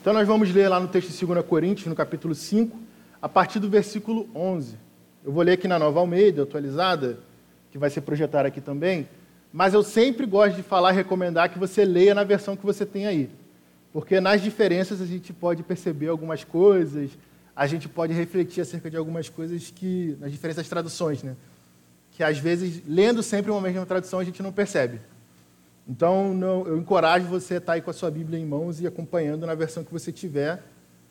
Então nós vamos ler lá no texto de 2 Coríntios, no capítulo 5, a partir do versículo 11. Eu vou ler aqui na Nova Almeida, atualizada, que vai ser projetada aqui também, mas eu sempre gosto de falar e recomendar que você leia na versão que você tem aí. Porque nas diferenças a gente pode perceber algumas coisas, a gente pode refletir acerca de algumas coisas que, nas diferentes traduções, né? Que às vezes, lendo sempre uma mesma tradução, a gente não percebe. Então, não, eu encorajo você a estar aí com a sua Bíblia em mãos e acompanhando na versão que você tiver.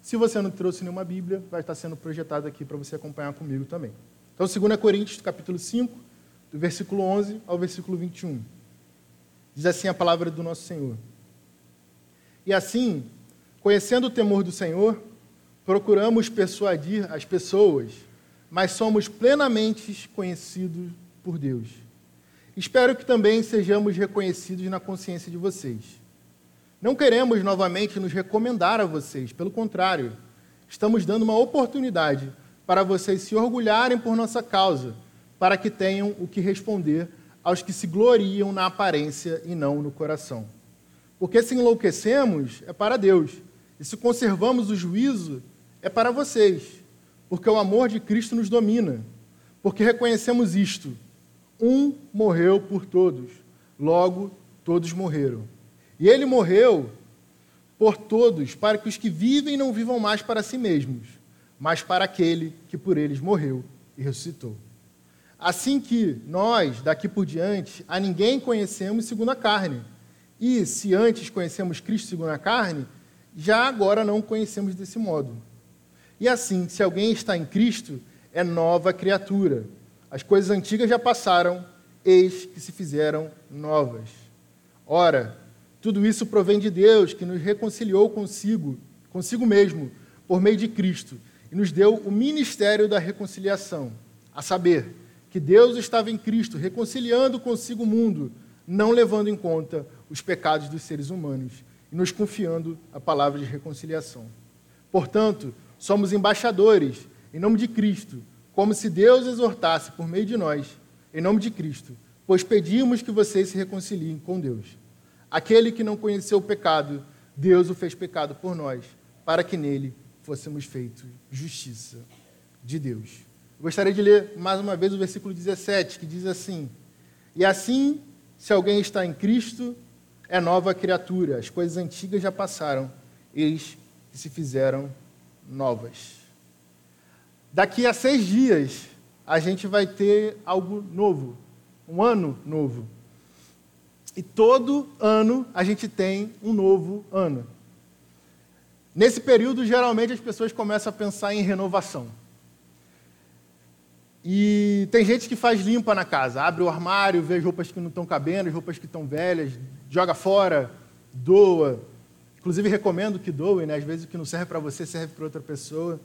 Se você não trouxe nenhuma Bíblia, vai estar sendo projetado aqui para você acompanhar comigo também. Então, 2 Coríntios, capítulo 5, do versículo 11 ao versículo 21. Diz assim a palavra do nosso Senhor. E assim, conhecendo o temor do Senhor, procuramos persuadir as pessoas, mas somos plenamente conhecidos por Deus. Espero que também sejamos reconhecidos na consciência de vocês. Não queremos novamente nos recomendar a vocês, pelo contrário, estamos dando uma oportunidade para vocês se orgulharem por nossa causa, para que tenham o que responder aos que se gloriam na aparência e não no coração. Porque se enlouquecemos, é para Deus, e se conservamos o juízo, é para vocês, porque o amor de Cristo nos domina, porque reconhecemos isto um morreu por todos, logo todos morreram. E ele morreu por todos, para que os que vivem não vivam mais para si mesmos, mas para aquele que por eles morreu e ressuscitou. Assim que nós, daqui por diante, a ninguém conhecemos segundo a carne. E se antes conhecemos Cristo segundo a carne, já agora não conhecemos desse modo. E assim, se alguém está em Cristo, é nova criatura as coisas antigas já passaram, eis que se fizeram novas. Ora, tudo isso provém de Deus, que nos reconciliou consigo, consigo mesmo, por meio de Cristo, e nos deu o ministério da reconciliação, a saber, que Deus estava em Cristo, reconciliando consigo o mundo, não levando em conta os pecados dos seres humanos, e nos confiando a palavra de reconciliação. Portanto, somos embaixadores, em nome de Cristo, como se Deus exortasse por meio de nós, em nome de Cristo, pois pedimos que vocês se reconciliem com Deus. Aquele que não conheceu o pecado, Deus o fez pecado por nós, para que nele fôssemos feitos justiça de Deus. Eu gostaria de ler mais uma vez o versículo 17, que diz assim: E assim, se alguém está em Cristo, é nova criatura, as coisas antigas já passaram, eis que se fizeram novas. Daqui a seis dias, a gente vai ter algo novo, um ano novo. E todo ano a gente tem um novo ano. Nesse período, geralmente as pessoas começam a pensar em renovação. E tem gente que faz limpa na casa, abre o armário, vê as roupas que não estão cabendo, as roupas que estão velhas, joga fora, doa. Inclusive recomendo que doe, né? Às vezes o que não serve para você serve para outra pessoa.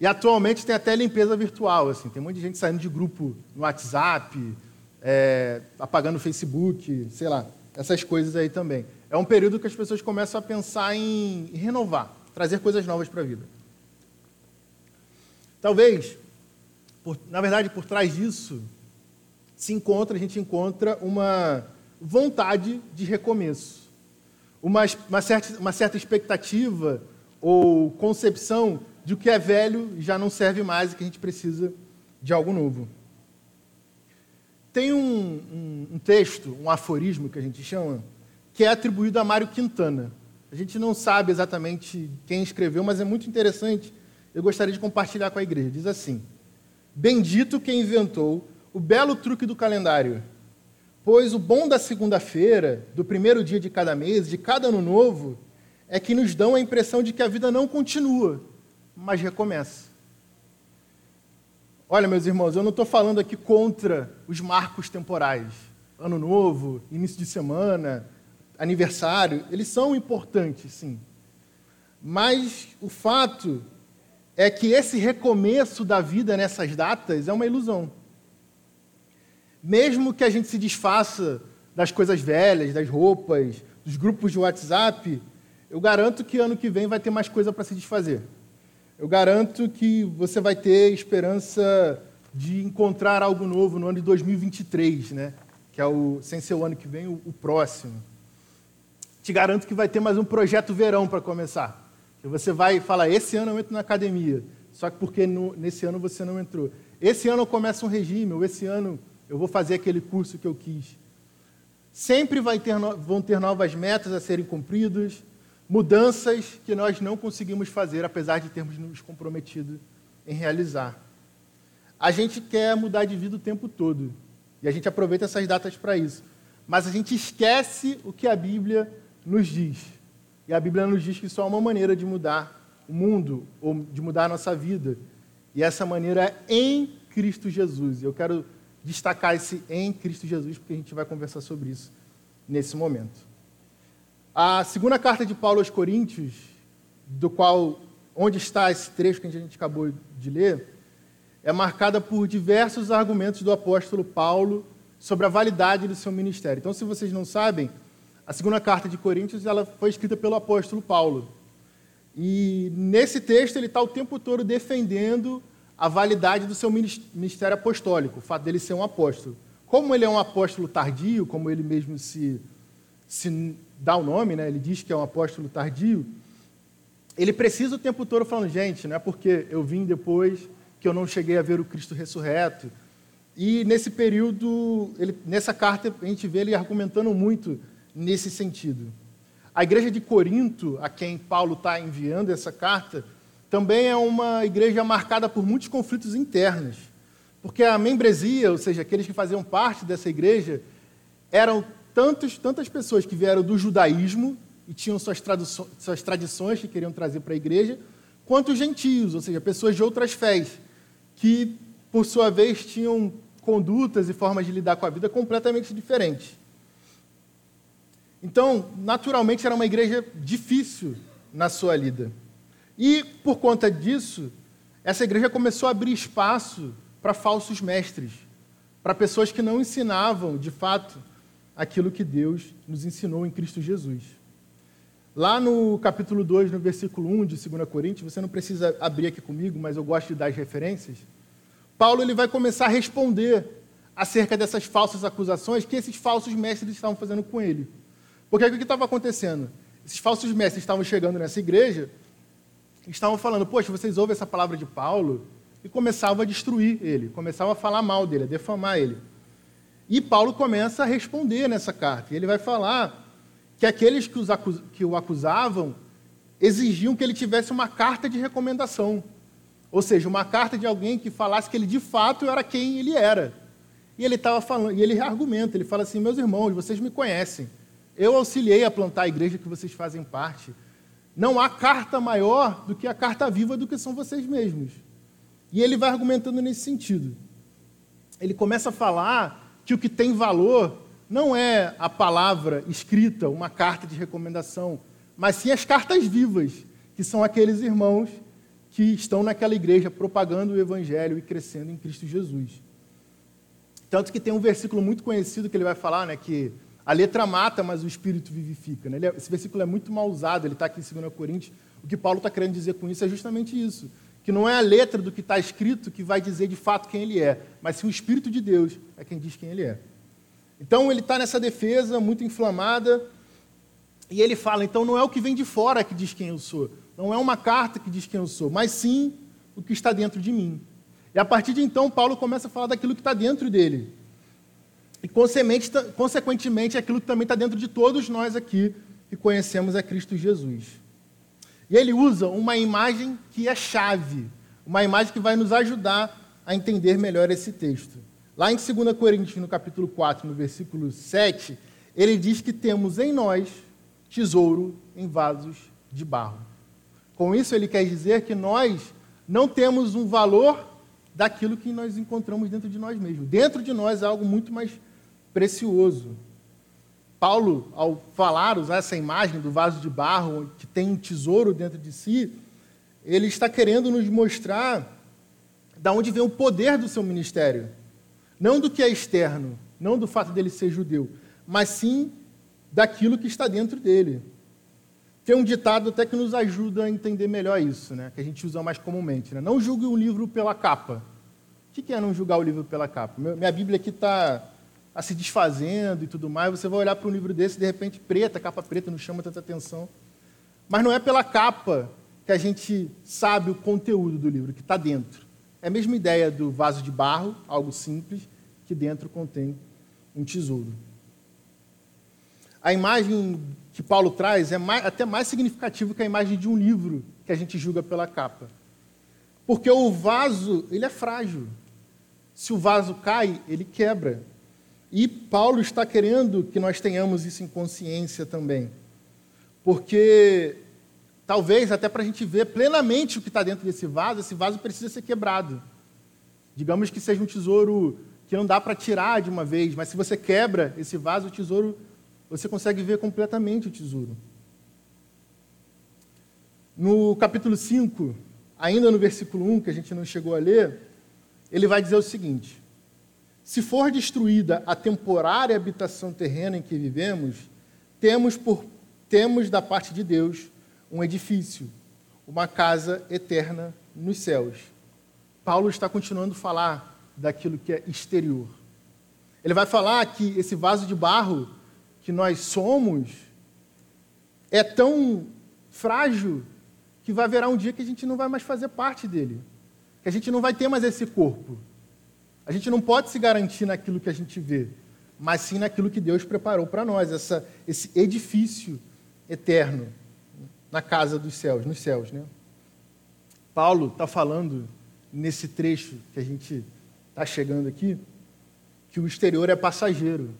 E atualmente tem até limpeza virtual, assim, tem muita gente saindo de grupo no WhatsApp, é, apagando o Facebook, sei lá, essas coisas aí também. É um período que as pessoas começam a pensar em renovar, trazer coisas novas para a vida. Talvez, por, na verdade, por trás disso, se encontra, a gente encontra uma vontade de recomeço, uma, uma, certa, uma certa expectativa ou concepção de o que é velho já não serve mais e que a gente precisa de algo novo. Tem um, um, um, texto, um aforismo que a gente chama, que é atribuído a Mário Quintana. A gente não sabe exatamente quem escreveu, mas é muito interessante. Eu gostaria de compartilhar com a igreja. Diz assim: Bendito quem inventou o belo truque do calendário, pois o bom da segunda-feira, do primeiro dia de cada mês, de cada ano novo, é que nos dão a impressão de que a vida não continua, mas recomeça. Olha, meus irmãos, eu não estou falando aqui contra os marcos temporais. Ano novo, início de semana, aniversário, eles são importantes, sim. Mas o fato é que esse recomeço da vida nessas datas é uma ilusão. Mesmo que a gente se desfaça das coisas velhas, das roupas, dos grupos de WhatsApp, eu garanto que ano que vem vai ter mais coisa para se desfazer eu garanto que você vai ter esperança de encontrar algo novo no ano de 2023, né? que é o, sem ser o ano que vem, o, o próximo. Te garanto que vai ter mais um projeto verão para começar. Que você vai falar, esse ano eu entro na academia, só que porque no, nesse ano você não entrou. Esse ano eu começo um regime, ou esse ano eu vou fazer aquele curso que eu quis. Sempre ter, vão ter novas metas a serem cumpridas, mudanças que nós não conseguimos fazer, apesar de termos nos comprometido em realizar. A gente quer mudar de vida o tempo todo, e a gente aproveita essas datas para isso. Mas a gente esquece o que a Bíblia nos diz. E a Bíblia nos diz que só há uma maneira de mudar o mundo, ou de mudar a nossa vida. E essa maneira é em Cristo Jesus. Eu quero destacar esse em Cristo Jesus, porque a gente vai conversar sobre isso nesse momento. A segunda carta de Paulo aos Coríntios, do qual onde está esse trecho que a gente acabou de ler, é marcada por diversos argumentos do apóstolo Paulo sobre a validade do seu ministério. Então, se vocês não sabem, a segunda carta de Coríntios ela foi escrita pelo apóstolo Paulo. E nesse texto ele está o tempo todo defendendo a validade do seu ministério apostólico, o fato dele ser um apóstolo. Como ele é um apóstolo tardio, como ele mesmo se, se dá o nome, né? ele diz que é um apóstolo tardio, ele precisa o tempo todo falando, gente, não é porque eu vim depois que eu não cheguei a ver o Cristo ressurreto. E nesse período, ele, nessa carta, a gente vê ele argumentando muito nesse sentido. A igreja de Corinto, a quem Paulo está enviando essa carta, também é uma igreja marcada por muitos conflitos internos. Porque a membresia, ou seja, aqueles que faziam parte dessa igreja, eram tantos, tantas pessoas que vieram do judaísmo e tinham suas, suas tradições que queriam trazer para a igreja, quanto gentios, ou seja, pessoas de outras fés, que, por sua vez, tinham condutas e formas de lidar com a vida completamente diferentes. Então, naturalmente, era uma igreja difícil na sua lida. E, por conta disso, essa igreja começou a abrir espaço para falsos mestres, para pessoas que não ensinavam, de fato, aquilo que Deus nos ensinou em Cristo Jesus. Lá no capítulo 2, no versículo 1 de 2 Coríntios, você não precisa abrir aqui comigo, mas eu gosto de dar as referências. Paulo ele vai começar a responder acerca dessas falsas acusações que esses falsos mestres estavam fazendo com ele. Porque o que estava acontecendo? Esses falsos mestres estavam chegando nessa igreja estavam falando, poxa, vocês ouvem essa palavra de Paulo? E começavam a destruir ele, começavam a falar mal dele, a defamar ele. E Paulo começa a responder nessa carta. E ele vai falar que aqueles que, acus que o acusavam exigiam que ele tivesse uma carta de recomendação. Ou seja, uma carta de alguém que falasse que ele de fato era quem ele era. E ele estava falando, e ele argumenta, ele fala assim: "Meus irmãos, vocês me conhecem. Eu auxiliei a plantar a igreja que vocês fazem parte. Não há carta maior do que a carta viva do que são vocês mesmos. E ele vai argumentando nesse sentido. Ele começa a falar que o que tem valor não é a palavra escrita, uma carta de recomendação, mas sim as cartas vivas, que são aqueles irmãos que estão naquela igreja propagando o evangelho e crescendo em Cristo Jesus. Tanto que tem um versículo muito conhecido que ele vai falar, né, que a letra mata, mas o espírito vivifica. Né? É, esse versículo é muito mal usado, ele está aqui em 2 Coríntios. O que Paulo está querendo dizer com isso é justamente isso: que não é a letra do que está escrito que vai dizer de fato quem ele é, mas sim o Espírito de Deus é quem diz quem ele é. Então ele está nessa defesa muito inflamada e ele fala: então não é o que vem de fora que diz quem eu sou, não é uma carta que diz quem eu sou, mas sim o que está dentro de mim. E a partir de então, Paulo começa a falar daquilo que está dentro dele. E, consequentemente, aquilo que também está dentro de todos nós aqui que conhecemos é Cristo Jesus. E ele usa uma imagem que é chave, uma imagem que vai nos ajudar a entender melhor esse texto. Lá em 2 Coríntios, no capítulo 4, no versículo 7, ele diz que temos em nós tesouro em vasos de barro. Com isso, ele quer dizer que nós não temos um valor daquilo que nós encontramos dentro de nós mesmos. Dentro de nós é algo muito mais precioso. Paulo, ao falar, usar essa imagem do vaso de barro, que tem um tesouro dentro de si, ele está querendo nos mostrar da onde vem o poder do seu ministério. Não do que é externo, não do fato dele ser judeu, mas sim daquilo que está dentro dele. Tem um ditado até que nos ajuda a entender melhor isso, né? que a gente usa mais comumente. Né? Não julgue um livro pela capa. O que é não julgar o livro pela capa? Minha Bíblia aqui está a se desfazendo e tudo mais, você vai olhar para um livro desse, de repente, preta, capa preta, não chama tanta atenção. Mas não é pela capa que a gente sabe o conteúdo do livro, que está dentro. É a mesma ideia do vaso de barro, algo simples, que dentro contém um tesouro. A imagem que Paulo traz é mais, até mais significativa que a imagem de um livro que a gente julga pela capa. Porque o vaso, ele é frágil. Se o vaso cai, ele quebra. E Paulo está querendo que nós tenhamos isso em consciência também. Porque talvez até para a gente ver plenamente o que está dentro desse vaso, esse vaso precisa ser quebrado. Digamos que seja um tesouro que não dá para tirar de uma vez, mas se você quebra esse vaso, o tesouro, você consegue ver completamente o tesouro. No capítulo 5, ainda no versículo 1, que a gente não chegou a ler, ele vai dizer o seguinte: Se for destruída a temporária habitação terrena em que vivemos, temos, por, temos da parte de Deus um edifício, uma casa eterna nos céus. Paulo está continuando a falar daquilo que é exterior. Ele vai falar que esse vaso de barro que nós somos é tão frágil que vai haverá um dia que a gente não vai mais fazer parte dele, que a gente não vai ter mais esse corpo. A gente não pode se garantir naquilo que a gente vê, mas sim naquilo que Deus preparou para nós, essa, esse edifício eterno na casa dos céus, nos céus, né? Paulo está falando nesse trecho que a gente está chegando aqui que o exterior é passageiro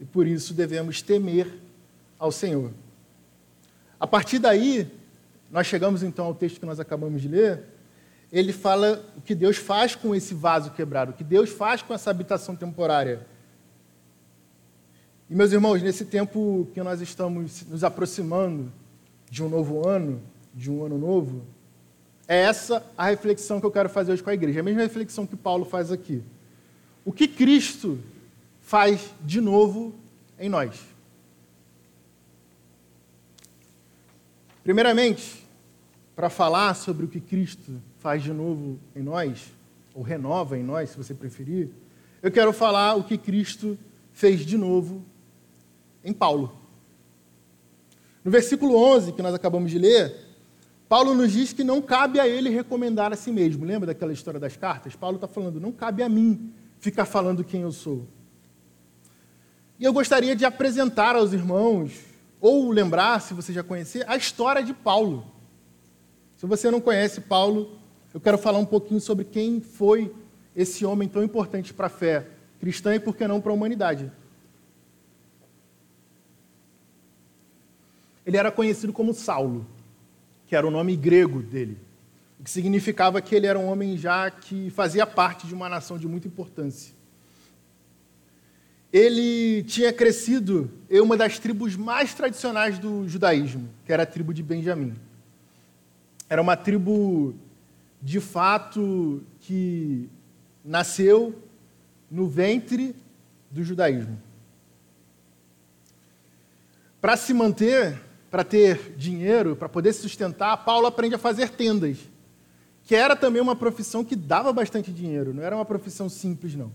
e por isso devemos temer ao Senhor. A partir daí, nós chegamos então ao texto que nós acabamos de ler. Ele fala o que Deus faz com esse vaso quebrado, o que Deus faz com essa habitação temporária. E, meus irmãos, nesse tempo que nós estamos nos aproximando de um novo ano, de um ano novo, é essa a reflexão que eu quero fazer hoje com a igreja, a mesma reflexão que Paulo faz aqui. O que Cristo faz de novo em nós? Primeiramente, para falar sobre o que Cristo faz de novo em nós, ou renova em nós, se você preferir, eu quero falar o que Cristo fez de novo em Paulo. No versículo 11, que nós acabamos de ler, Paulo nos diz que não cabe a ele recomendar a si mesmo. Lembra daquela história das cartas? Paulo está falando, não cabe a mim ficar falando quem eu sou. E eu gostaria de apresentar aos irmãos, ou lembrar, se você já conhecer, a história de Paulo. Se você não conhece Paulo, eu quero falar um pouquinho sobre quem foi esse homem tão importante para a fé cristã e, por que não, para a humanidade. Ele era conhecido como Saulo, que era o nome grego dele, o que significava que ele era um homem já que fazia parte de uma nação de muita importância. Ele tinha crescido em uma das tribos mais tradicionais do judaísmo, que era a tribo de Benjamim. Era uma tribo, de fato, que nasceu no ventre do judaísmo. Para se manter, para ter dinheiro, para poder se sustentar, Paulo aprende a fazer tendas, que era também uma profissão que dava bastante dinheiro, não era uma profissão simples, não.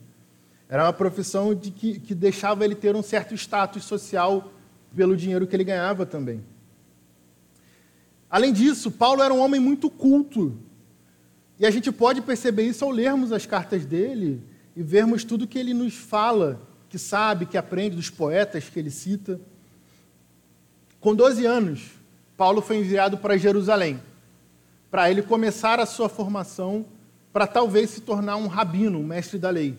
Era uma profissão de que, que deixava ele ter um certo status social pelo dinheiro que ele ganhava também. Além disso, Paulo era um homem muito culto. E a gente pode perceber isso ao lermos as cartas dele e vermos tudo que ele nos fala, que sabe, que aprende dos poetas que ele cita. Com 12 anos, Paulo foi enviado para Jerusalém, para ele começar a sua formação, para talvez se tornar um rabino, um mestre da lei.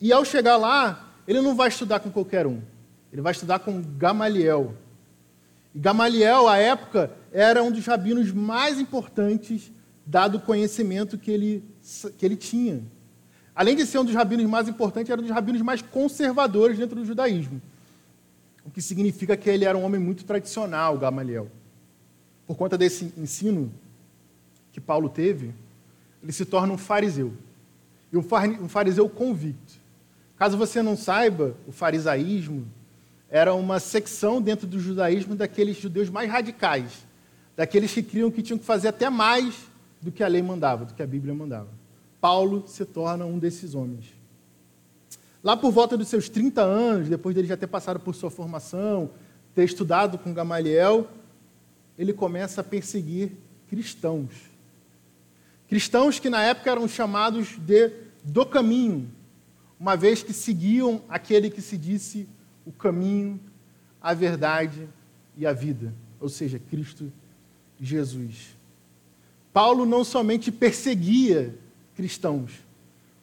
E ao chegar lá, ele não vai estudar com qualquer um, ele vai estudar com Gamaliel. E Gamaliel, à época, era um dos rabinos mais importantes, dado o conhecimento que ele, que ele tinha. Além de ser um dos rabinos mais importantes, era um dos rabinos mais conservadores dentro do judaísmo. O que significa que ele era um homem muito tradicional, Gamaliel. Por conta desse ensino que Paulo teve, ele se torna um fariseu. E um fariseu convicto. Caso você não saiba, o farisaísmo era uma secção dentro do judaísmo daqueles judeus mais radicais, daqueles que criam que tinham que fazer até mais do que a lei mandava, do que a Bíblia mandava. Paulo se torna um desses homens. Lá por volta dos seus 30 anos, depois dele já ter passado por sua formação, ter estudado com Gamaliel, ele começa a perseguir cristãos. Cristãos que na época eram chamados de do caminho, uma vez que seguiam aquele que se disse o caminho, a verdade e a vida, ou seja, Cristo Jesus. Paulo não somente perseguia cristãos,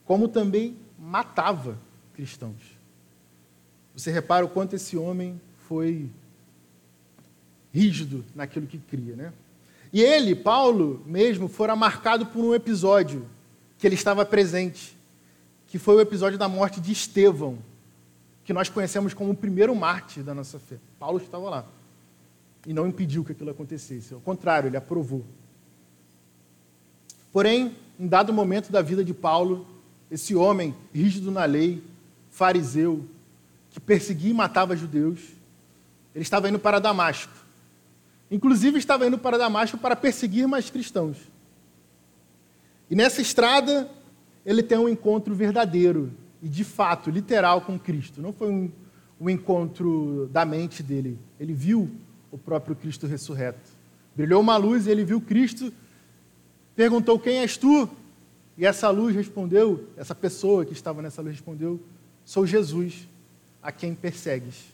como também matava cristãos. Você repara o quanto esse homem foi rígido naquilo que cria, né? E ele, Paulo, mesmo, fora marcado por um episódio que ele estava presente, que foi o episódio da morte de Estevão, que nós conhecemos como o primeiro mártir da nossa fé. Paulo estava lá e não impediu que aquilo acontecesse. Ao contrário, ele aprovou. Porém, em dado momento da vida de Paulo, esse homem rígido na lei, fariseu, que perseguia e matava judeus, ele estava indo para Damasco. Inclusive, estava indo para Damasco para perseguir mais cristãos. E nessa estrada, ele tem um encontro verdadeiro e de fato, literal com Cristo. Não foi um, um encontro da mente dele. Ele viu o próprio Cristo ressurreto. Brilhou uma luz e ele viu Cristo, perguntou: Quem és tu? E essa luz respondeu, essa pessoa que estava nessa luz respondeu: Sou Jesus, a quem persegues.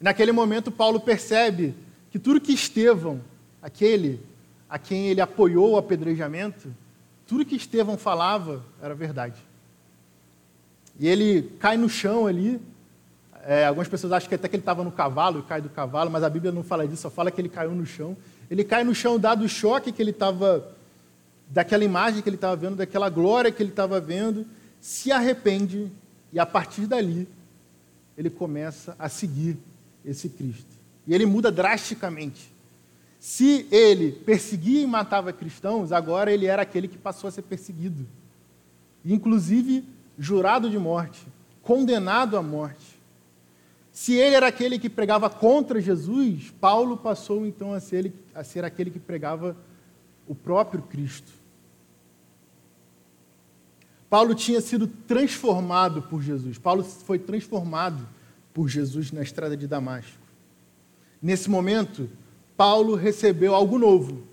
E naquele momento, Paulo percebe que tudo que Estevão, aquele a quem ele apoiou o apedrejamento, tudo que Estevão falava era verdade. E ele cai no chão ali. É, algumas pessoas acham que até que ele estava no cavalo cai do cavalo, mas a Bíblia não fala disso, só fala que ele caiu no chão. Ele cai no chão dado o choque que ele estava, daquela imagem que ele estava vendo, daquela glória que ele estava vendo, se arrepende e a partir dali ele começa a seguir esse Cristo. E ele muda drasticamente. Se ele perseguia e matava cristãos, agora ele era aquele que passou a ser perseguido. Inclusive, jurado de morte, condenado à morte. Se ele era aquele que pregava contra Jesus, Paulo passou então a ser, a ser aquele que pregava o próprio Cristo. Paulo tinha sido transformado por Jesus. Paulo foi transformado por Jesus na estrada de Damasco. Nesse momento, Paulo recebeu algo novo.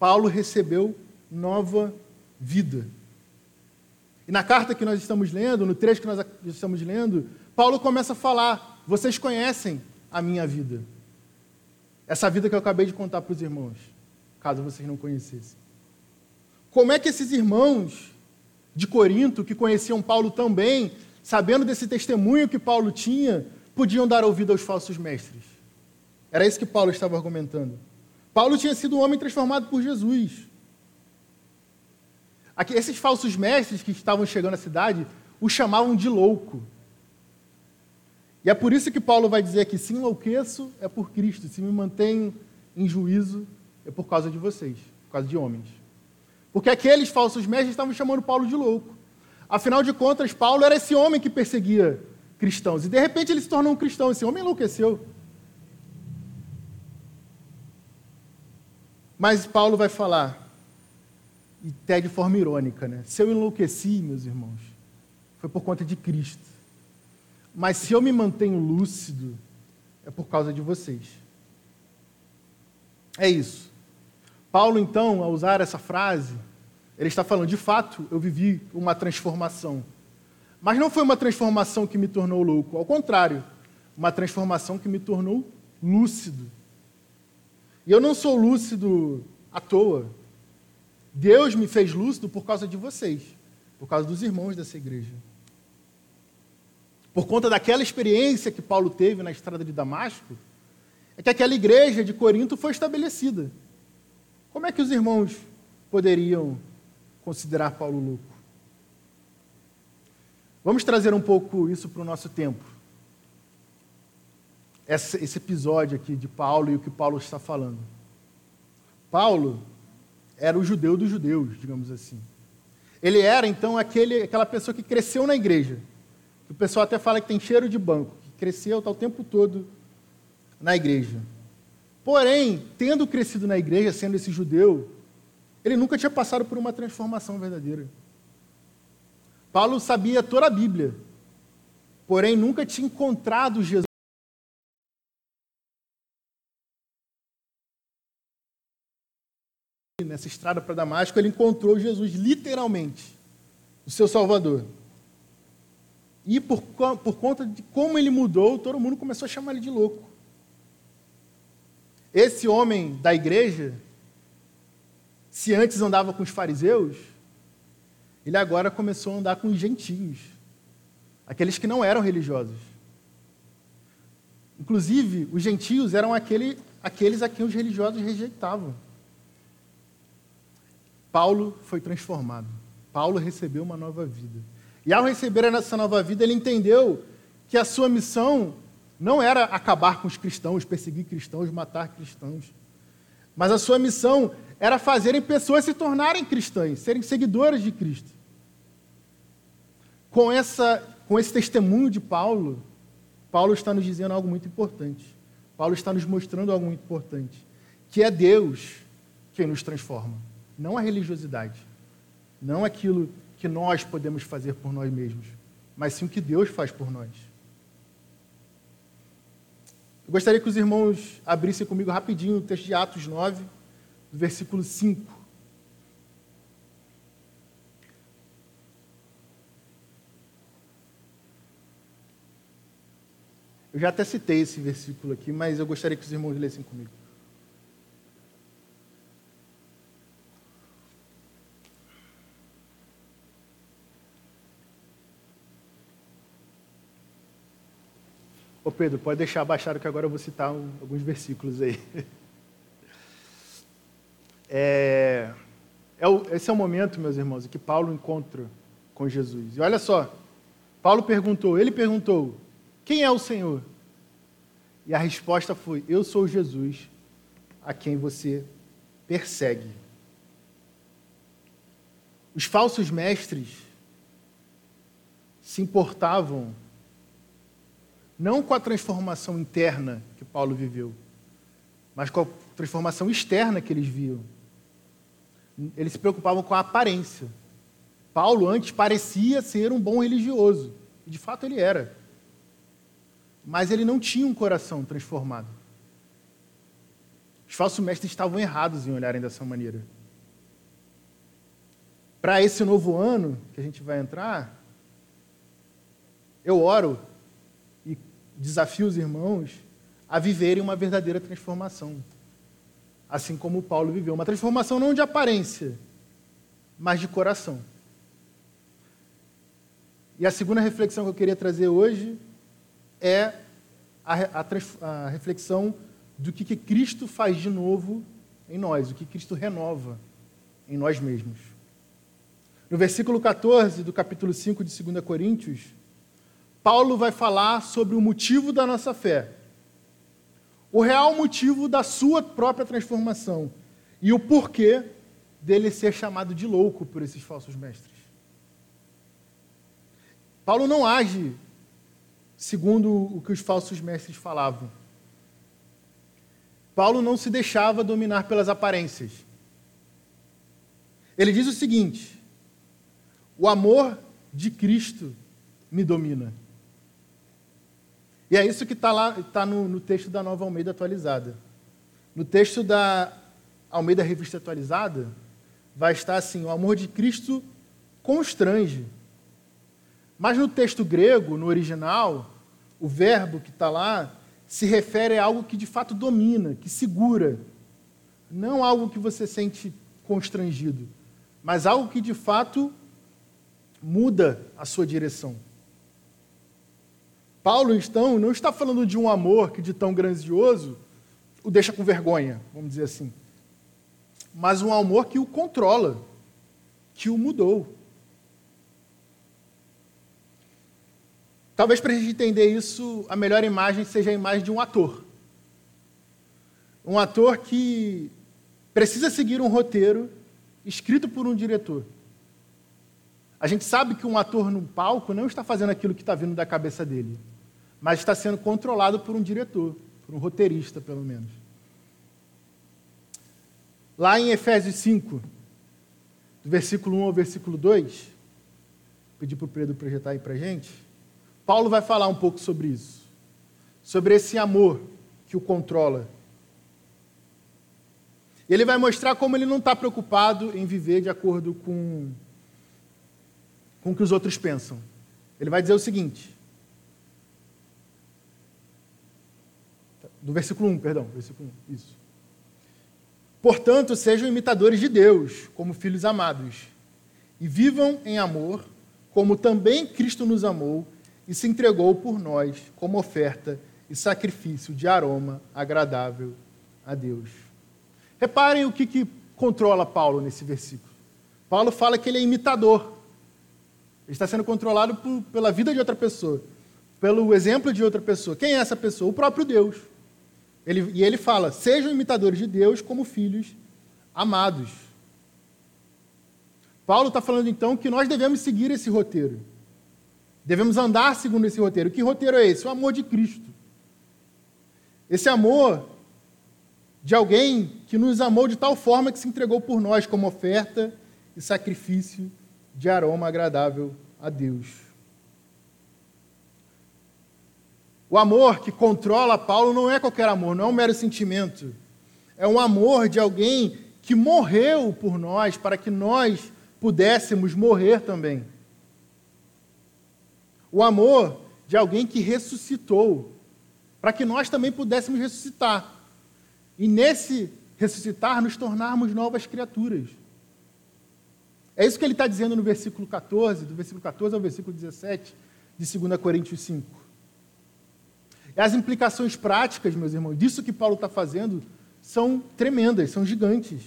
Paulo recebeu nova vida. E na carta que nós estamos lendo, no trecho que nós estamos lendo, Paulo começa a falar: vocês conhecem a minha vida. Essa vida que eu acabei de contar para os irmãos, caso vocês não conhecessem. Como é que esses irmãos de Corinto, que conheciam Paulo tão bem, sabendo desse testemunho que Paulo tinha, podiam dar ouvido aos falsos mestres? Era isso que Paulo estava argumentando. Paulo tinha sido um homem transformado por Jesus. Aqui, esses falsos mestres que estavam chegando à cidade o chamavam de louco. E é por isso que Paulo vai dizer que se enlouqueço é por Cristo, se me mantenho em juízo é por causa de vocês, por causa de homens. Porque aqueles falsos mestres estavam chamando Paulo de louco. Afinal de contas, Paulo era esse homem que perseguia cristãos. E de repente ele se tornou um cristão. Esse homem enlouqueceu. Mas Paulo vai falar, e até de forma irônica, né? Se eu enlouqueci, meus irmãos, foi por conta de Cristo. Mas se eu me mantenho lúcido, é por causa de vocês. É isso. Paulo, então, ao usar essa frase, ele está falando, de fato, eu vivi uma transformação. Mas não foi uma transformação que me tornou louco, ao contrário, uma transformação que me tornou lúcido. E eu não sou lúcido à toa. Deus me fez lúcido por causa de vocês, por causa dos irmãos dessa igreja. Por conta daquela experiência que Paulo teve na estrada de Damasco, é que aquela igreja de Corinto foi estabelecida. Como é que os irmãos poderiam considerar Paulo louco? Vamos trazer um pouco isso para o nosso tempo esse episódio aqui de Paulo e o que Paulo está falando. Paulo era o judeu dos judeus, digamos assim. Ele era, então, aquele, aquela pessoa que cresceu na igreja. O pessoal até fala que tem cheiro de banco, que cresceu está o tempo todo na igreja. Porém, tendo crescido na igreja, sendo esse judeu, ele nunca tinha passado por uma transformação verdadeira. Paulo sabia toda a Bíblia, porém nunca tinha encontrado Jesus. nessa estrada para Damasco, ele encontrou Jesus literalmente, o seu Salvador. E por, por conta de como ele mudou, todo mundo começou a chamar ele de louco. Esse homem da igreja, se antes andava com os fariseus, ele agora começou a andar com os gentios, aqueles que não eram religiosos. Inclusive, os gentios eram aquele, aqueles a quem os religiosos rejeitavam. Paulo foi transformado. Paulo recebeu uma nova vida. E ao receber essa nova vida, ele entendeu que a sua missão não era acabar com os cristãos, perseguir cristãos, matar cristãos. Mas a sua missão era fazerem pessoas se tornarem cristãs, serem seguidoras de Cristo. Com, essa, com esse testemunho de Paulo, Paulo está nos dizendo algo muito importante. Paulo está nos mostrando algo muito importante, que é Deus quem nos transforma, não a religiosidade, não aquilo que nós podemos fazer por nós mesmos, mas sim o que Deus faz por nós. Eu gostaria que os irmãos abrissem comigo rapidinho o texto de Atos 9, do versículo 5. Eu já até citei esse versículo aqui, mas eu gostaria que os irmãos lessem comigo. Ô Pedro, pode deixar abaixado que agora eu vou citar alguns versículos aí. É, é o, esse é o momento, meus irmãos, em que Paulo encontra com Jesus. E olha só, Paulo perguntou, ele perguntou, quem é o Senhor? E a resposta foi, eu sou Jesus, a quem você persegue. Os falsos mestres se importavam não com a transformação interna que Paulo viveu, mas com a transformação externa que eles viam. Eles se preocupavam com a aparência. Paulo antes parecia ser um bom religioso, e de fato ele era. Mas ele não tinha um coração transformado. Os falsos mestres estavam errados em olharem dessa maneira. Para esse novo ano que a gente vai entrar, eu oro desafio os irmãos a viverem uma verdadeira transformação. Assim como Paulo viveu. Uma transformação não de aparência, mas de coração. E a segunda reflexão que eu queria trazer hoje é a, a, a reflexão do que, que Cristo faz de novo em nós, o que Cristo renova em nós mesmos. No versículo 14 do capítulo 5 de 2 Coríntios, Paulo vai falar sobre o motivo da nossa fé, o real motivo da sua própria transformação e o porquê dele ser chamado de louco por esses falsos mestres. Paulo não age segundo o que os falsos mestres falavam. Paulo não se deixava dominar pelas aparências. Ele diz o seguinte: o amor de Cristo me domina. E é isso que está lá, está no, no texto da Nova Almeida atualizada. No texto da Almeida Revista Atualizada, vai estar assim: o amor de Cristo constrange. Mas no texto grego, no original, o verbo que está lá se refere a algo que de fato domina, que segura. Não algo que você sente constrangido, mas algo que de fato muda a sua direção. Paulo, então, não está falando de um amor que de tão grandioso o deixa com vergonha, vamos dizer assim. Mas um amor que o controla, que o mudou. Talvez para a gente entender isso, a melhor imagem seja a imagem de um ator. Um ator que precisa seguir um roteiro escrito por um diretor. A gente sabe que um ator no palco não está fazendo aquilo que está vindo da cabeça dele mas está sendo controlado por um diretor, por um roteirista, pelo menos. Lá em Efésios 5, do versículo 1 ao versículo 2, pedi para o Pedro projetar aí para a gente, Paulo vai falar um pouco sobre isso, sobre esse amor que o controla. Ele vai mostrar como ele não está preocupado em viver de acordo com, com o que os outros pensam. Ele vai dizer o seguinte: do versículo 1, perdão, versículo 1, isso. Portanto, sejam imitadores de Deus, como filhos amados, e vivam em amor, como também Cristo nos amou e se entregou por nós como oferta e sacrifício de aroma agradável a Deus. Reparem o que, que controla Paulo nesse versículo. Paulo fala que ele é imitador. Ele está sendo controlado por, pela vida de outra pessoa, pelo exemplo de outra pessoa. Quem é essa pessoa? O próprio Deus. Ele, e ele fala: sejam imitadores de Deus como filhos amados. Paulo está falando então que nós devemos seguir esse roteiro. Devemos andar segundo esse roteiro. Que roteiro é esse? O amor de Cristo. Esse amor de alguém que nos amou de tal forma que se entregou por nós como oferta e sacrifício de aroma agradável a Deus. O amor que controla Paulo não é qualquer amor, não é um mero sentimento. É um amor de alguém que morreu por nós para que nós pudéssemos morrer também. O amor de alguém que ressuscitou para que nós também pudéssemos ressuscitar. E nesse ressuscitar, nos tornarmos novas criaturas. É isso que ele está dizendo no versículo 14, do versículo 14 ao versículo 17 de 2 Coríntios 5. As implicações práticas, meus irmãos, disso que Paulo está fazendo são tremendas, são gigantes.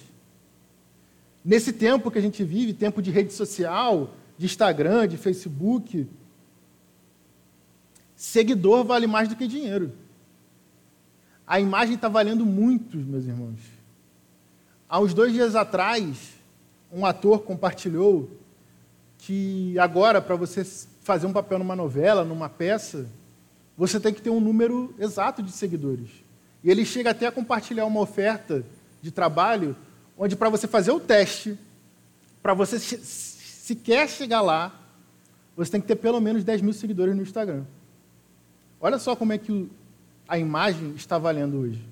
Nesse tempo que a gente vive, tempo de rede social, de Instagram, de Facebook, seguidor vale mais do que dinheiro. A imagem está valendo muito, meus irmãos. Há uns dois dias atrás, um ator compartilhou que agora, para você fazer um papel numa novela, numa peça, você tem que ter um número exato de seguidores. E ele chega até a compartilhar uma oferta de trabalho, onde para você fazer o teste, para você sequer chegar lá, você tem que ter pelo menos 10 mil seguidores no Instagram. Olha só como é que a imagem está valendo hoje.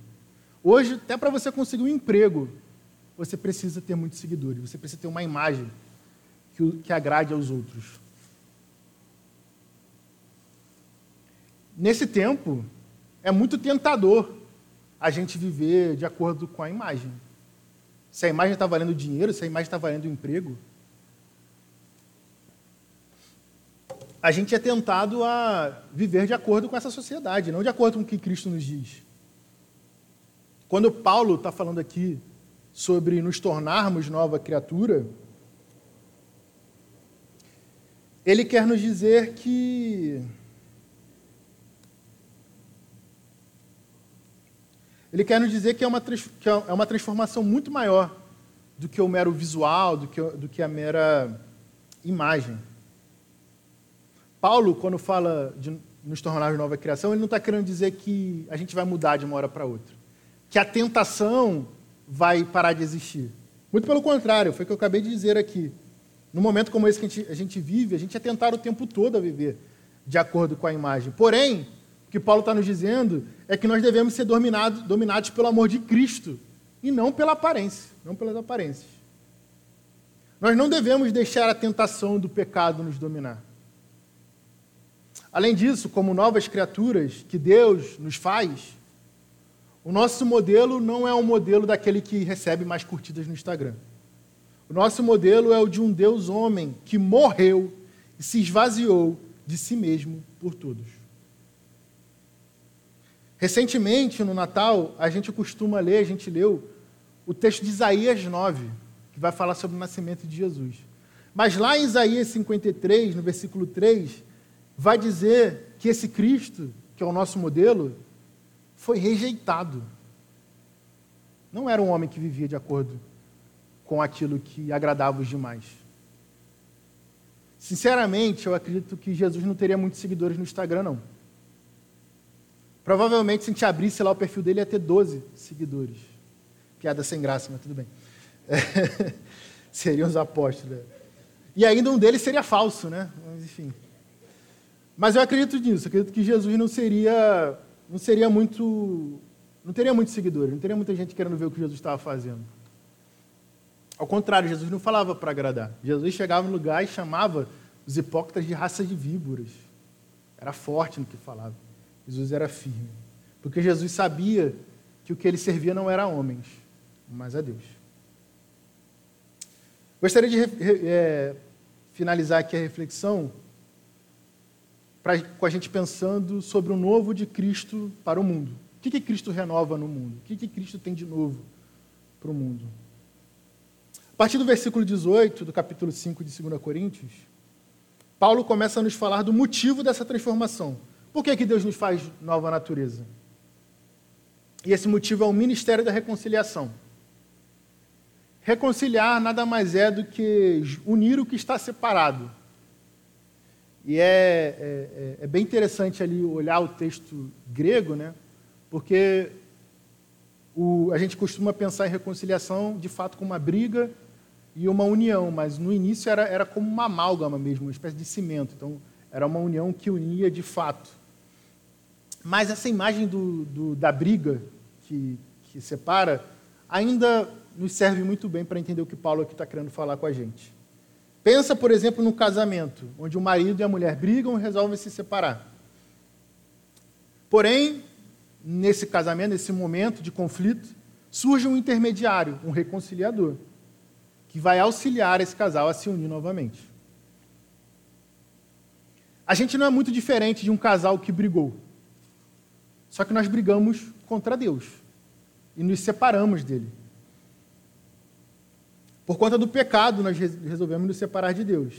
Hoje, até para você conseguir um emprego, você precisa ter muitos seguidores, você precisa ter uma imagem que, que agrade aos outros. Nesse tempo, é muito tentador a gente viver de acordo com a imagem. Se a imagem está valendo dinheiro, se a imagem está valendo emprego, a gente é tentado a viver de acordo com essa sociedade, não de acordo com o que Cristo nos diz. Quando Paulo está falando aqui sobre nos tornarmos nova criatura, ele quer nos dizer que Ele quer nos dizer que é uma, que é uma transformação muito maior do que o mero visual, do que, do que a mera imagem. Paulo, quando fala de nos tornar nova criação, ele não está querendo dizer que a gente vai mudar de uma hora para outra. Que a tentação vai parar de existir. Muito pelo contrário, foi o que eu acabei de dizer aqui. No momento como esse que a gente, a gente vive, a gente é tentado o tempo todo a viver de acordo com a imagem. Porém, que Paulo está nos dizendo é que nós devemos ser dominados, dominados pelo amor de Cristo e não pela aparência, não pelas aparências. Nós não devemos deixar a tentação do pecado nos dominar. Além disso, como novas criaturas que Deus nos faz, o nosso modelo não é o modelo daquele que recebe mais curtidas no Instagram. O nosso modelo é o de um Deus homem que morreu e se esvaziou de si mesmo por todos. Recentemente, no Natal, a gente costuma ler, a gente leu o texto de Isaías 9, que vai falar sobre o nascimento de Jesus. Mas lá em Isaías 53, no versículo 3, vai dizer que esse Cristo, que é o nosso modelo, foi rejeitado. Não era um homem que vivia de acordo com aquilo que agradava os demais. Sinceramente, eu acredito que Jesus não teria muitos seguidores no Instagram, não. Provavelmente, se a gente abrisse lá o perfil dele, ia ter 12 seguidores. Piada sem graça, mas tudo bem. É, seriam os apóstolos. E ainda um deles seria falso, né? Mas, enfim. Mas eu acredito nisso. acredito que Jesus não seria, não seria muito, não teria muitos seguidores, não teria muita gente querendo ver o que Jesus estava fazendo. Ao contrário, Jesus não falava para agradar. Jesus chegava no lugar e chamava os hipócritas de raça de víboras. Era forte no que falava. Jesus era firme. Porque Jesus sabia que o que ele servia não era a homens, mas a Deus. Gostaria de é, finalizar aqui a reflexão pra, com a gente pensando sobre o novo de Cristo para o mundo. O que, que Cristo renova no mundo? O que, que Cristo tem de novo para o mundo? A partir do versículo 18 do capítulo 5 de 2 Coríntios, Paulo começa a nos falar do motivo dessa transformação. Por que, que Deus nos faz nova natureza? E esse motivo é o ministério da reconciliação. Reconciliar nada mais é do que unir o que está separado. E é, é, é, bem interessante ali olhar o texto grego, né? porque o, a gente costuma pensar em reconciliação de fato como uma briga e uma união, mas no início era, era como uma amálgama mesmo, uma espécie de cimento. Então, era uma união que unia de fato. Mas essa imagem do, do, da briga que, que separa ainda nos serve muito bem para entender o que Paulo aqui está querendo falar com a gente. Pensa, por exemplo, no casamento, onde o marido e a mulher brigam e resolvem se separar. Porém, nesse casamento, nesse momento de conflito, surge um intermediário, um reconciliador, que vai auxiliar esse casal a se unir novamente. A gente não é muito diferente de um casal que brigou. Só que nós brigamos contra Deus e nos separamos dele. Por conta do pecado, nós resolvemos nos separar de Deus.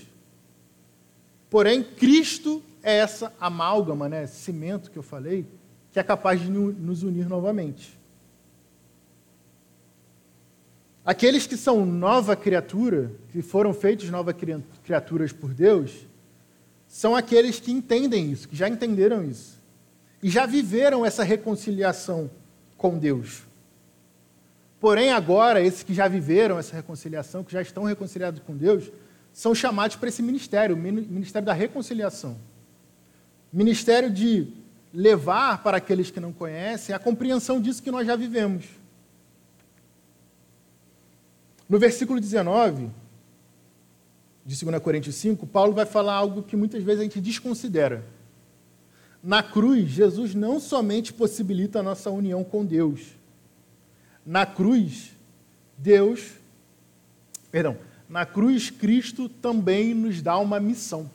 Porém, Cristo é essa amálgama, né, cimento que eu falei, que é capaz de nos unir novamente. Aqueles que são nova criatura, que foram feitos novas criaturas por Deus, são aqueles que entendem isso, que já entenderam isso. E já viveram essa reconciliação com Deus. Porém, agora, esses que já viveram essa reconciliação, que já estão reconciliados com Deus, são chamados para esse ministério, o ministério da reconciliação. Ministério de levar para aqueles que não conhecem a compreensão disso que nós já vivemos. No versículo 19 de 2 Coríntios 5, Paulo vai falar algo que muitas vezes a gente desconsidera. Na cruz, Jesus não somente possibilita a nossa união com Deus, na cruz, Deus, perdão, na cruz, Cristo também nos dá uma missão.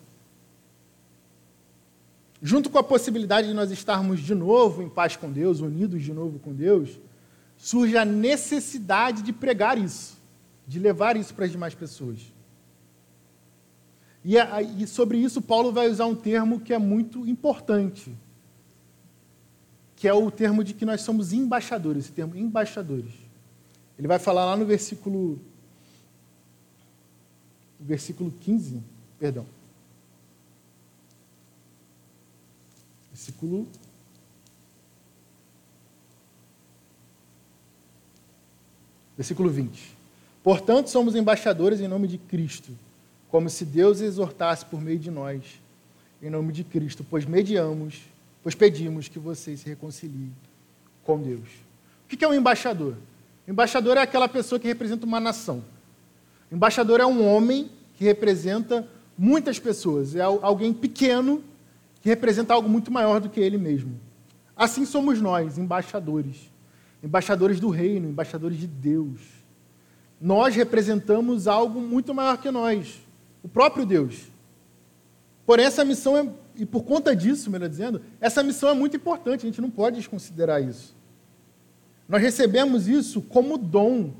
Junto com a possibilidade de nós estarmos de novo em paz com Deus, unidos de novo com Deus, surge a necessidade de pregar isso, de levar isso para as demais pessoas. E, e sobre isso, Paulo vai usar um termo que é muito importante que é o termo de que nós somos embaixadores, esse termo embaixadores. Ele vai falar lá no versículo versículo 15, perdão. Versículo Versículo 20. Portanto, somos embaixadores em nome de Cristo, como se Deus exortasse por meio de nós, em nome de Cristo, pois mediamos pois pedimos que vocês se reconciliem com Deus. O que é um embaixador? O embaixador é aquela pessoa que representa uma nação. O embaixador é um homem que representa muitas pessoas, é alguém pequeno que representa algo muito maior do que ele mesmo. Assim somos nós, embaixadores. Embaixadores do reino, embaixadores de Deus. Nós representamos algo muito maior que nós, o próprio Deus. Porém, essa missão é e por conta disso, melhor dizendo, essa missão é muito importante, a gente não pode desconsiderar isso. Nós recebemos isso como dom,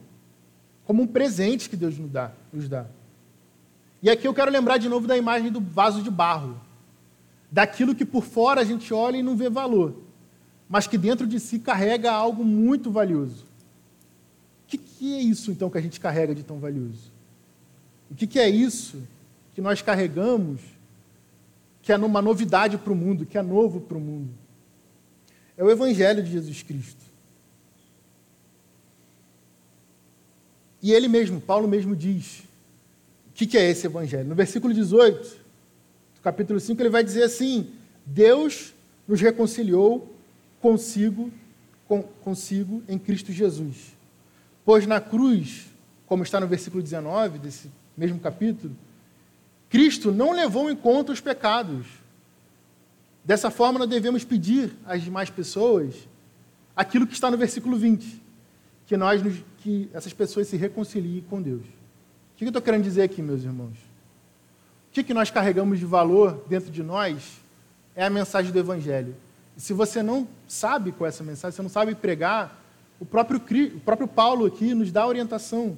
como um presente que Deus nos dá, nos dá. E aqui eu quero lembrar de novo da imagem do vaso de barro, daquilo que por fora a gente olha e não vê valor, mas que dentro de si carrega algo muito valioso. O que, que é isso então que a gente carrega de tão valioso? O que, que é isso que nós carregamos? que é uma novidade para o mundo, que é novo para o mundo. É o Evangelho de Jesus Cristo. E ele mesmo, Paulo mesmo diz, o que é esse Evangelho? No versículo 18, do capítulo 5, ele vai dizer assim: Deus nos reconciliou consigo, com, consigo em Cristo Jesus. Pois na cruz como está no versículo 19 desse mesmo capítulo, Cristo não levou em conta os pecados. Dessa forma, nós devemos pedir às demais pessoas aquilo que está no versículo 20, que nós que essas pessoas se reconciliem com Deus. O que eu estou querendo dizer aqui, meus irmãos? O que, que nós carregamos de valor dentro de nós é a mensagem do Evangelho. E se você não sabe qual é essa mensagem, você não sabe pregar, o próprio, o próprio Paulo aqui nos dá orientação.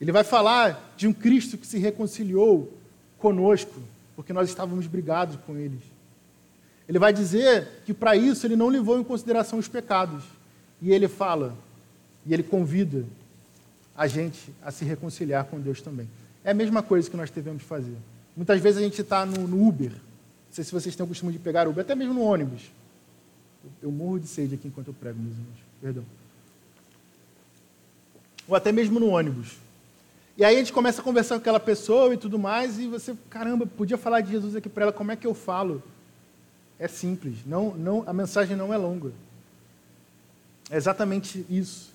Ele vai falar de um Cristo que se reconciliou conosco, porque nós estávamos brigados com eles. Ele vai dizer que para isso ele não levou em consideração os pecados. E ele fala, e ele convida a gente a se reconciliar com Deus também. É a mesma coisa que nós devemos fazer. Muitas vezes a gente está no, no, Uber. Não sei se vocês têm o costume de pegar Uber, até mesmo no ônibus. Eu, eu morro de sede aqui enquanto eu prego, meus irmãos. Perdão. Ou até mesmo no ônibus. E aí a gente começa a conversar com aquela pessoa e tudo mais, e você, caramba, podia falar de Jesus aqui para ela, como é que eu falo? É simples, não, não, a mensagem não é longa. É exatamente isso.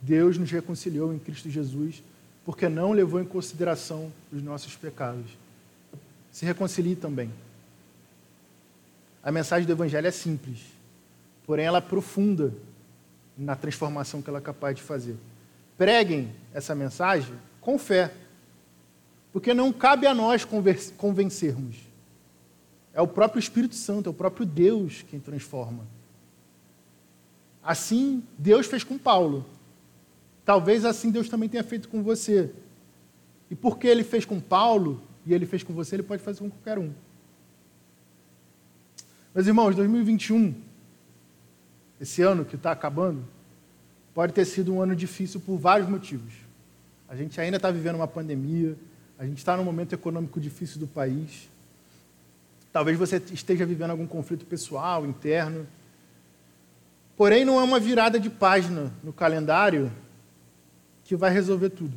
Deus nos reconciliou em Cristo Jesus, porque não levou em consideração os nossos pecados. Se reconcilie também. A mensagem do Evangelho é simples, porém ela é profunda na transformação que ela é capaz de fazer preguem essa mensagem com fé. Porque não cabe a nós convencermos. É o próprio Espírito Santo, é o próprio Deus quem transforma. Assim Deus fez com Paulo. Talvez assim Deus também tenha feito com você. E porque ele fez com Paulo e ele fez com você, ele pode fazer com qualquer um. Meus irmãos, 2021, esse ano que está acabando, pode ter sido um ano difícil por vários motivos. A gente ainda está vivendo uma pandemia, a gente está num momento econômico difícil do país. Talvez você esteja vivendo algum conflito pessoal, interno. Porém, não é uma virada de página no calendário que vai resolver tudo.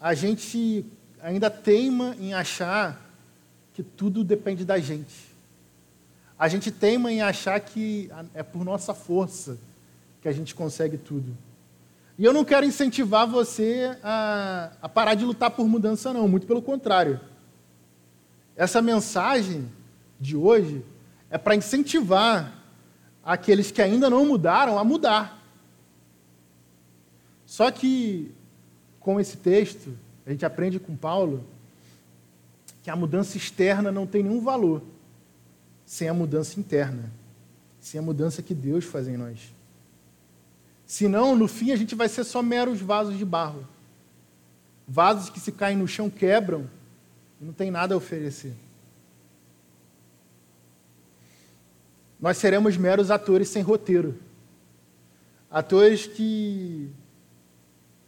A gente ainda teima em achar que tudo depende da gente. A gente teima em achar que é por nossa força, que a gente consegue tudo. E eu não quero incentivar você a, a parar de lutar por mudança, não, muito pelo contrário. Essa mensagem de hoje é para incentivar aqueles que ainda não mudaram a mudar. Só que, com esse texto, a gente aprende com Paulo que a mudança externa não tem nenhum valor sem a mudança interna, sem a mudança que Deus faz em nós. Senão, no fim, a gente vai ser só meros vasos de barro. Vasos que se caem no chão quebram e não tem nada a oferecer. Nós seremos meros atores sem roteiro. Atores que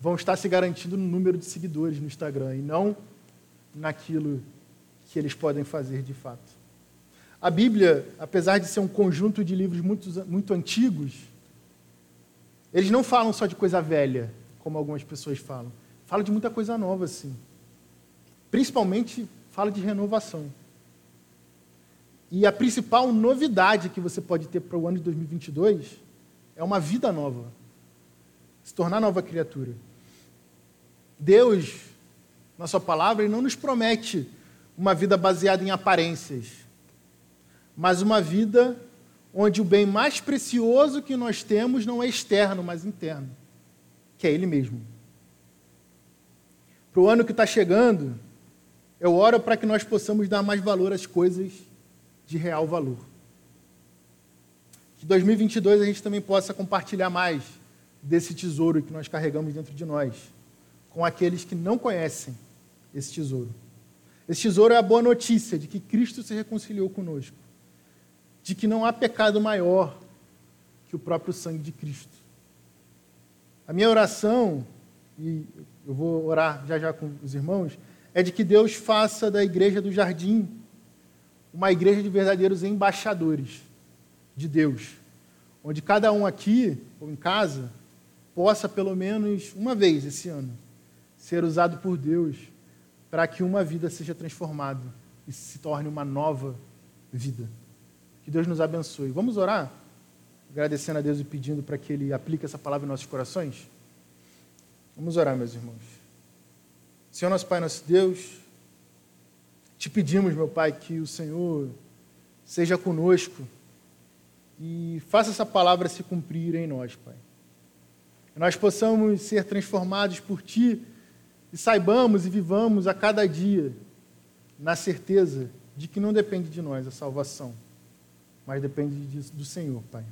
vão estar se garantindo no número de seguidores no Instagram e não naquilo que eles podem fazer de fato. A Bíblia, apesar de ser um conjunto de livros muito, muito antigos, eles não falam só de coisa velha, como algumas pessoas falam. Falam de muita coisa nova, sim. Principalmente fala de renovação. E a principal novidade que você pode ter para o ano de 2022 é uma vida nova. Se tornar nova criatura. Deus, na Sua palavra, Ele não nos promete uma vida baseada em aparências, mas uma vida onde o bem mais precioso que nós temos não é externo, mas interno, que é Ele mesmo. Para o ano que está chegando, eu oro para que nós possamos dar mais valor às coisas de real valor. Que 2022 a gente também possa compartilhar mais desse tesouro que nós carregamos dentro de nós, com aqueles que não conhecem esse tesouro. Esse tesouro é a boa notícia de que Cristo se reconciliou conosco de que não há pecado maior que o próprio sangue de Cristo. A minha oração, e eu vou orar já já com os irmãos, é de que Deus faça da igreja do jardim uma igreja de verdadeiros embaixadores de Deus, onde cada um aqui ou em casa possa pelo menos uma vez esse ano ser usado por Deus para que uma vida seja transformada e se torne uma nova vida. Que Deus nos abençoe. Vamos orar? agradecendo a Deus e pedindo para que Ele aplique essa palavra em nossos corações? Vamos orar, meus irmãos. Senhor, nosso Pai, nosso Deus, te pedimos, meu Pai, que o Senhor seja conosco e faça essa palavra se cumprir em nós, Pai. Que nós possamos ser transformados por Ti e saibamos e vivamos a cada dia na certeza de que não depende de nós a salvação, mas depende do Senhor, Pai.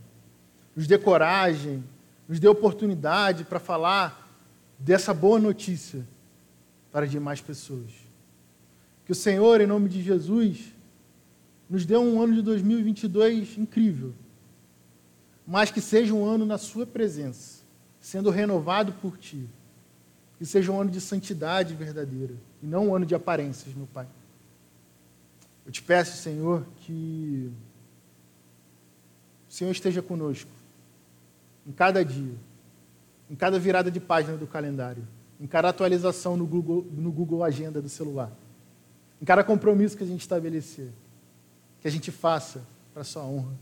Nos dê coragem, nos dê oportunidade para falar dessa boa notícia para demais pessoas. Que o Senhor, em nome de Jesus, nos dê um ano de 2022 incrível, mas que seja um ano na Sua presença, sendo renovado por Ti. Que seja um ano de santidade verdadeira e não um ano de aparências, meu Pai. Eu te peço, Senhor, que o Senhor esteja conosco em cada dia, em cada virada de página do calendário, em cada atualização no Google, no Google Agenda do celular, em cada compromisso que a gente estabelecer, que a gente faça para a sua honra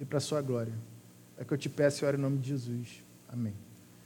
e para a sua glória. É que eu te peço e oro em nome de Jesus. Amém.